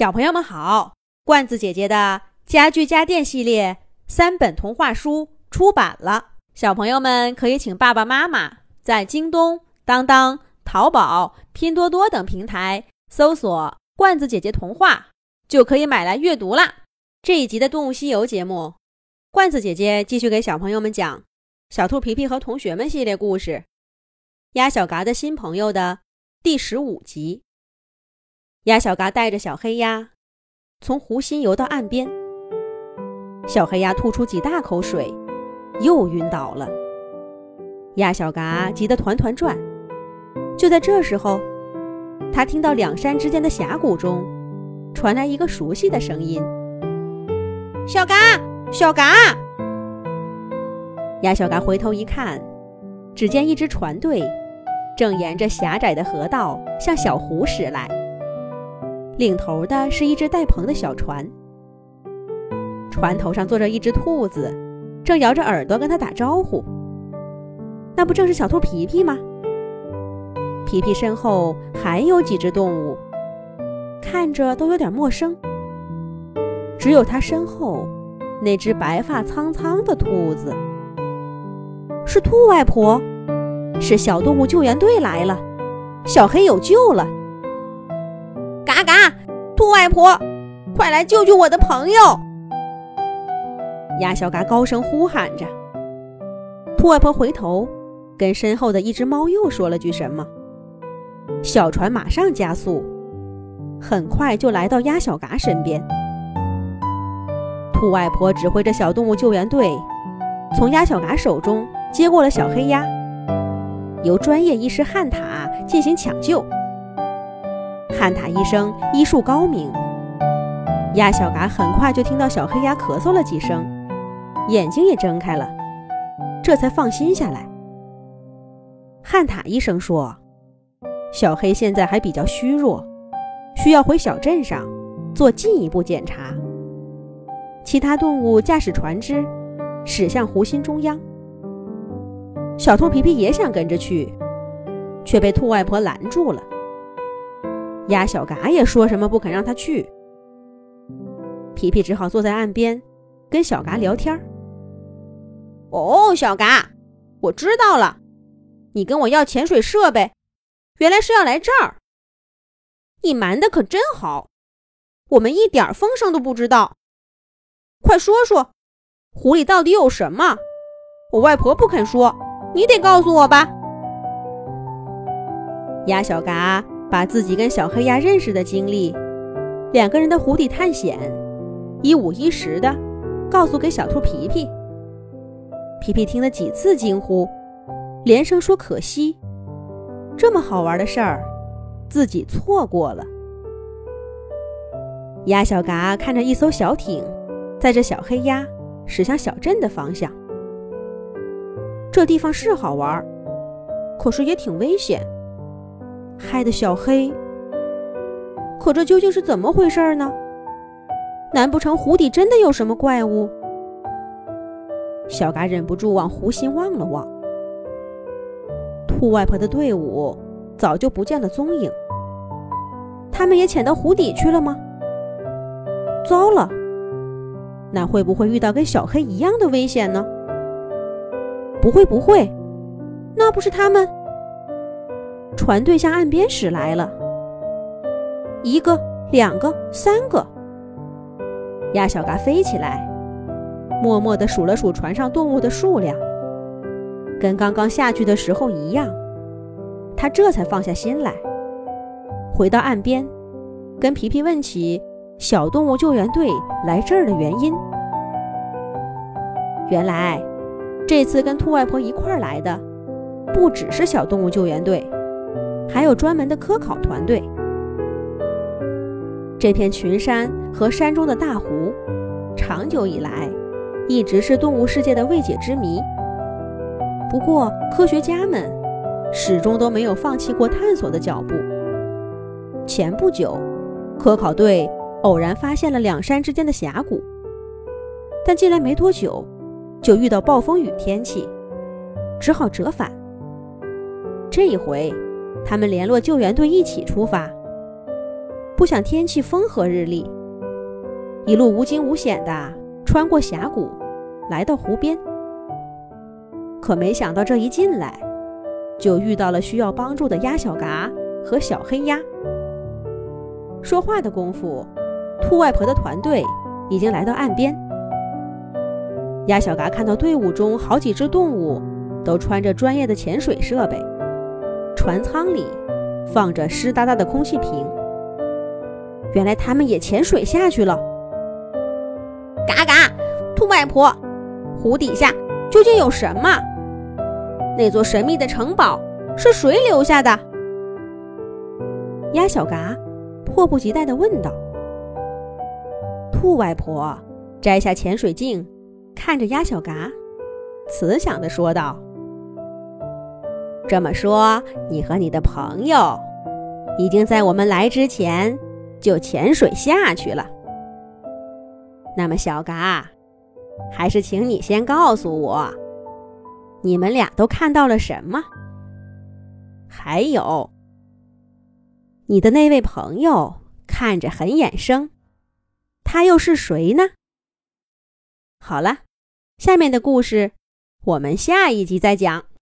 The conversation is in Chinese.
小朋友们好，罐子姐姐的家具家电系列三本童话书出版了，小朋友们可以请爸爸妈妈在京东、当当、淘宝、拼多多等平台搜索“罐子姐姐童话”，就可以买来阅读啦。这一集的《动物西游》节目，罐子姐姐继续给小朋友们讲《小兔皮皮和同学们》系列故事，《鸭小嘎的新朋友》的第十五集。鸭小嘎带着小黑鸭从湖心游到岸边，小黑鸭吐出几大口水，又晕倒了。鸭小嘎急得团团转。就在这时候，他听到两山之间的峡谷中传来一个熟悉的声音：“小嘎，小嘎！”鸭小嘎回头一看，只见一支船队正沿着狭窄的河道向小湖驶来。领头的是一只带篷的小船，船头上坐着一只兔子，正摇着耳朵跟他打招呼。那不正是小兔皮皮吗？皮皮身后还有几只动物，看着都有点陌生。只有他身后那只白发苍苍的兔子，是兔外婆，是小动物救援队来了，小黑有救了。兔外婆，快来救救我的朋友！鸭小嘎高声呼喊着。兔外婆回头，跟身后的一只猫又说了句什么。小船马上加速，很快就来到鸭小嘎身边。兔外婆指挥着小动物救援队，从鸭小嘎手中接过了小黑鸭，由专业医师汉塔进行抢救。汉塔医生医术高明，鸭小嘎很快就听到小黑鸭咳嗽了几声，眼睛也睁开了，这才放心下来。汉塔医生说：“小黑现在还比较虚弱，需要回小镇上做进一步检查。”其他动物驾驶船只驶向湖心中央，小兔皮皮也想跟着去，却被兔外婆拦住了。鸭小嘎也说什么不肯让他去，皮皮只好坐在岸边跟小嘎聊天哦，小嘎，我知道了，你跟我要潜水设备，原来是要来这儿。你瞒的可真好，我们一点风声都不知道。快说说，湖里到底有什么？我外婆不肯说，你得告诉我吧。鸭小嘎。把自己跟小黑鸭认识的经历，两个人的湖底探险，一五一十的告诉给小兔皮皮。皮皮听了几次惊呼，连声说可惜，这么好玩的事儿，自己错过了。鸭小嘎看着一艘小艇，载着小黑鸭驶向小镇的方向。这地方是好玩，可是也挺危险。害得小黑，可这究竟是怎么回事呢？难不成湖底真的有什么怪物？小嘎忍不住往湖心望了望，兔外婆的队伍早就不见了踪影。他们也潜到湖底去了吗？糟了，那会不会遇到跟小黑一样的危险呢？不会，不会，那不是他们。船队向岸边驶来了，一个、两个、三个。鸭小嘎飞起来，默默地数了数船上动物的数量，跟刚刚下去的时候一样。他这才放下心来，回到岸边，跟皮皮问起小动物救援队来这儿的原因。原来，这次跟兔外婆一块儿来的，不只是小动物救援队。还有专门的科考团队。这片群山和山中的大湖，长久以来一直是动物世界的未解之谜。不过，科学家们始终都没有放弃过探索的脚步。前不久，科考队偶然发现了两山之间的峡谷，但进来没多久，就遇到暴风雨天气，只好折返。这一回。他们联络救援队一起出发，不想天气风和日丽，一路无惊无险的穿过峡谷，来到湖边。可没想到这一进来，就遇到了需要帮助的鸭小嘎和小黑鸭。说话的功夫，兔外婆的团队已经来到岸边。鸭小嘎看到队伍中好几只动物都穿着专业的潜水设备，船舱里放着湿哒哒的空气瓶。原来他们也潜水下去了。嘎嘎，兔外婆，湖底下究竟有什么？那座神秘的城堡是谁留下的？鸭小嘎迫不及待地问道。兔外婆摘下潜水镜，看着鸭小嘎，慈祥地说道：“这么说，你和你的朋友已经在我们来之前……”就潜水下去了。那么，小嘎，还是请你先告诉我，你们俩都看到了什么？还有，你的那位朋友看着很眼生，他又是谁呢？好了，下面的故事我们下一集再讲。